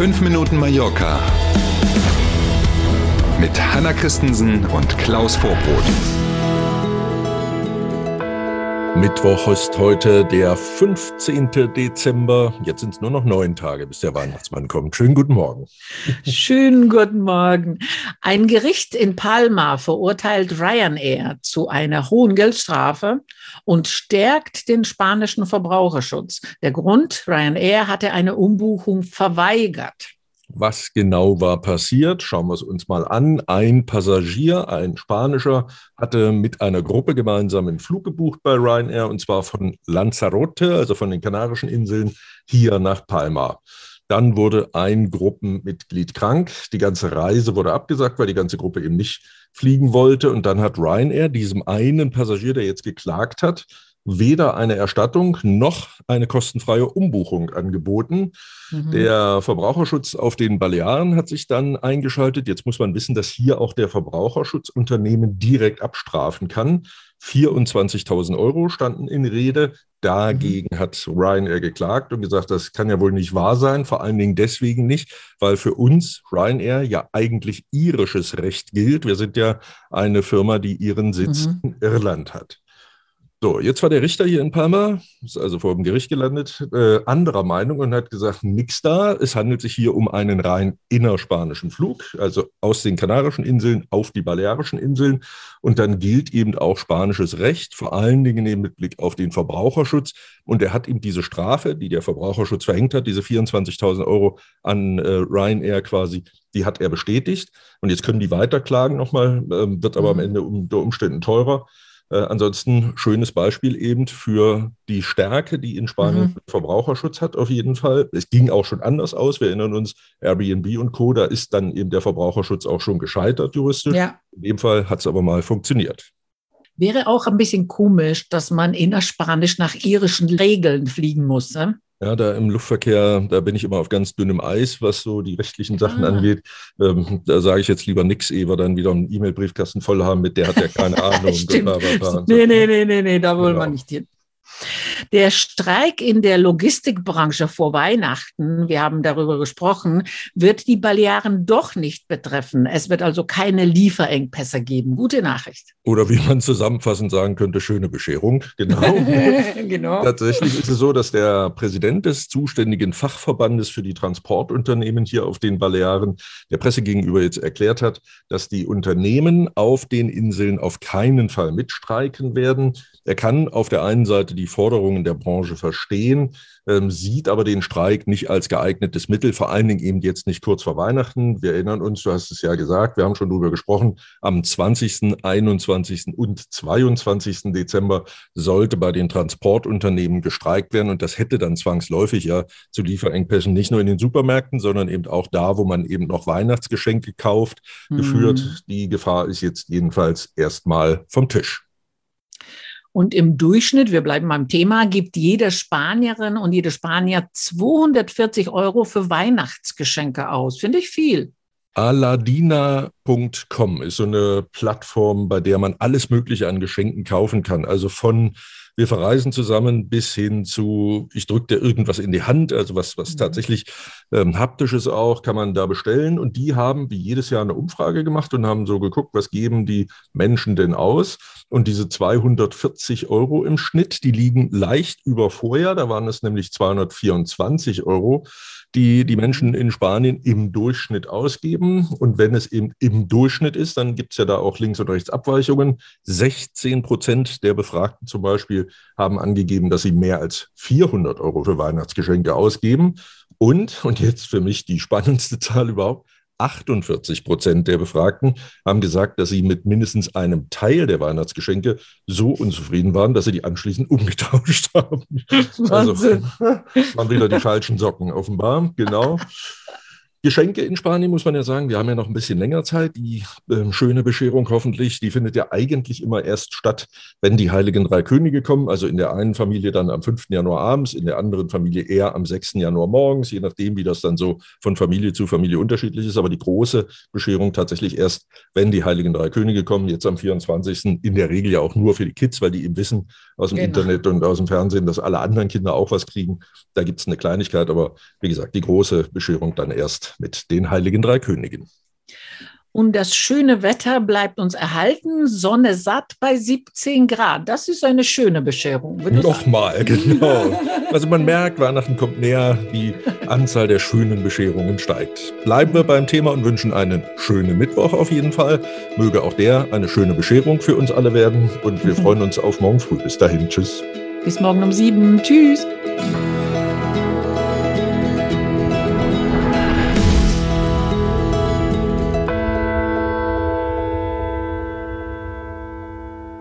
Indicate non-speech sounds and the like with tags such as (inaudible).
5 Minuten Mallorca mit Hanna Christensen und Klaus Vorbrot. Mittwoch ist heute der 15. Dezember. Jetzt sind es nur noch neun Tage, bis der Weihnachtsmann kommt. Schönen guten Morgen. Schönen guten Morgen. Ein Gericht in Palma verurteilt Ryanair zu einer hohen Geldstrafe und stärkt den spanischen Verbraucherschutz. Der Grund, Ryanair hatte eine Umbuchung verweigert. Was genau war passiert? Schauen wir es uns mal an. Ein Passagier, ein spanischer, hatte mit einer Gruppe gemeinsam einen Flug gebucht bei Ryanair und zwar von Lanzarote, also von den Kanarischen Inseln, hier nach Palma. Dann wurde ein Gruppenmitglied krank. Die ganze Reise wurde abgesagt, weil die ganze Gruppe eben nicht fliegen wollte. Und dann hat Ryanair diesem einen Passagier, der jetzt geklagt hat, weder eine Erstattung noch eine kostenfreie Umbuchung angeboten. Mhm. Der Verbraucherschutz auf den Balearen hat sich dann eingeschaltet. Jetzt muss man wissen, dass hier auch der Verbraucherschutz Unternehmen direkt abstrafen kann. 24.000 Euro standen in Rede. Dagegen mhm. hat Ryanair geklagt und gesagt, das kann ja wohl nicht wahr sein. Vor allen Dingen deswegen nicht, weil für uns Ryanair ja eigentlich irisches Recht gilt. Wir sind ja eine Firma, die ihren Sitz mhm. in Irland hat. So, jetzt war der Richter hier in Palma, ist also vor dem Gericht gelandet, äh, anderer Meinung und hat gesagt, nix da. Es handelt sich hier um einen rein innerspanischen Flug, also aus den Kanarischen Inseln auf die Balearischen Inseln. Und dann gilt eben auch spanisches Recht, vor allen Dingen mit Blick auf den Verbraucherschutz. Und er hat ihm diese Strafe, die der Verbraucherschutz verhängt hat, diese 24.000 Euro an äh, Ryanair quasi, die hat er bestätigt. Und jetzt können die weiterklagen nochmal, äh, wird aber am mhm. Ende unter Umständen teurer. Äh, ansonsten schönes Beispiel eben für die Stärke, die in Spanien mhm. Verbraucherschutz hat, auf jeden Fall. Es ging auch schon anders aus. Wir erinnern uns, Airbnb und Co., da ist dann eben der Verbraucherschutz auch schon gescheitert juristisch. Ja. In dem Fall hat es aber mal funktioniert. Wäre auch ein bisschen komisch, dass man innerspanisch nach irischen Regeln fliegen muss. Ne? Ja, da im Luftverkehr, da bin ich immer auf ganz dünnem Eis, was so die rechtlichen Sachen ah. angeht. Ähm, da sage ich jetzt lieber nichts, ehe wir dann wieder einen E-Mail-Briefkasten voll haben, mit der hat er keine (laughs) Ahnung. Stimmt. Nee, nee, nee, nee, nee, da wollen genau. wir nicht hin. Der Streik in der Logistikbranche vor Weihnachten, wir haben darüber gesprochen, wird die Balearen doch nicht betreffen. Es wird also keine Lieferengpässe geben. Gute Nachricht. Oder wie man zusammenfassend sagen könnte, schöne Bescherung. Genau. (laughs) genau. Tatsächlich ist es so, dass der Präsident des zuständigen Fachverbandes für die Transportunternehmen hier auf den Balearen der Presse gegenüber jetzt erklärt hat, dass die Unternehmen auf den Inseln auf keinen Fall mitstreiken werden. Er kann auf der einen Seite die Forderungen der Branche verstehen, ähm, sieht aber den Streik nicht als geeignetes Mittel, vor allen Dingen eben jetzt nicht kurz vor Weihnachten. Wir erinnern uns, du hast es ja gesagt, wir haben schon darüber gesprochen, am 20., 21. und 22. Dezember sollte bei den Transportunternehmen gestreikt werden und das hätte dann zwangsläufig ja zu Lieferengpässen nicht nur in den Supermärkten, sondern eben auch da, wo man eben noch Weihnachtsgeschenke kauft, mhm. geführt. Die Gefahr ist jetzt jedenfalls erstmal vom Tisch. Und im Durchschnitt, wir bleiben beim Thema, gibt jede Spanierin und jede Spanier 240 Euro für Weihnachtsgeschenke aus. Finde ich viel. Aladina.com ist so eine Plattform, bei der man alles Mögliche an Geschenken kaufen kann. Also von wir verreisen zusammen bis hin zu, ich drücke dir irgendwas in die Hand, also was, was mhm. tatsächlich ähm, haptisches auch, kann man da bestellen. Und die haben wie jedes Jahr eine Umfrage gemacht und haben so geguckt, was geben die Menschen denn aus. Und diese 240 Euro im Schnitt, die liegen leicht über vorher. Da waren es nämlich 224 Euro, die die Menschen in Spanien im Durchschnitt ausgeben. Und wenn es eben im Durchschnitt ist, dann gibt es ja da auch links und rechts Abweichungen. 16 Prozent der Befragten zum Beispiel haben angegeben, dass sie mehr als 400 Euro für Weihnachtsgeschenke ausgeben. Und, und jetzt für mich die spannendste Zahl überhaupt, 48 Prozent der Befragten haben gesagt, dass sie mit mindestens einem Teil der Weihnachtsgeschenke so unzufrieden waren, dass sie die anschließend (laughs) umgetauscht haben. Also waren wieder die falschen Socken, offenbar, genau. Geschenke in Spanien muss man ja sagen, wir haben ja noch ein bisschen länger Zeit. Die äh, schöne Bescherung hoffentlich, die findet ja eigentlich immer erst statt, wenn die Heiligen Drei Könige kommen. Also in der einen Familie dann am 5. Januar abends, in der anderen Familie eher am 6. Januar morgens, je nachdem, wie das dann so von Familie zu Familie unterschiedlich ist. Aber die große Bescherung tatsächlich erst, wenn die Heiligen Drei Könige kommen, jetzt am 24. In der Regel ja auch nur für die Kids, weil die eben wissen aus dem genau. Internet und aus dem Fernsehen, dass alle anderen Kinder auch was kriegen. Da gibt es eine Kleinigkeit, aber wie gesagt, die große Bescherung dann erst mit den heiligen drei Königen. Und das schöne Wetter bleibt uns erhalten, Sonne satt bei 17 Grad. Das ist eine schöne Bescherung. Nochmal, (laughs) genau. Also man merkt, Weihnachten kommt näher, die Anzahl der schönen Bescherungen steigt. Bleiben wir beim Thema und wünschen einen schönen Mittwoch auf jeden Fall. Möge auch der eine schöne Bescherung für uns alle werden. Und wir (laughs) freuen uns auf morgen früh. Bis dahin, tschüss. Bis morgen um sieben. Tschüss.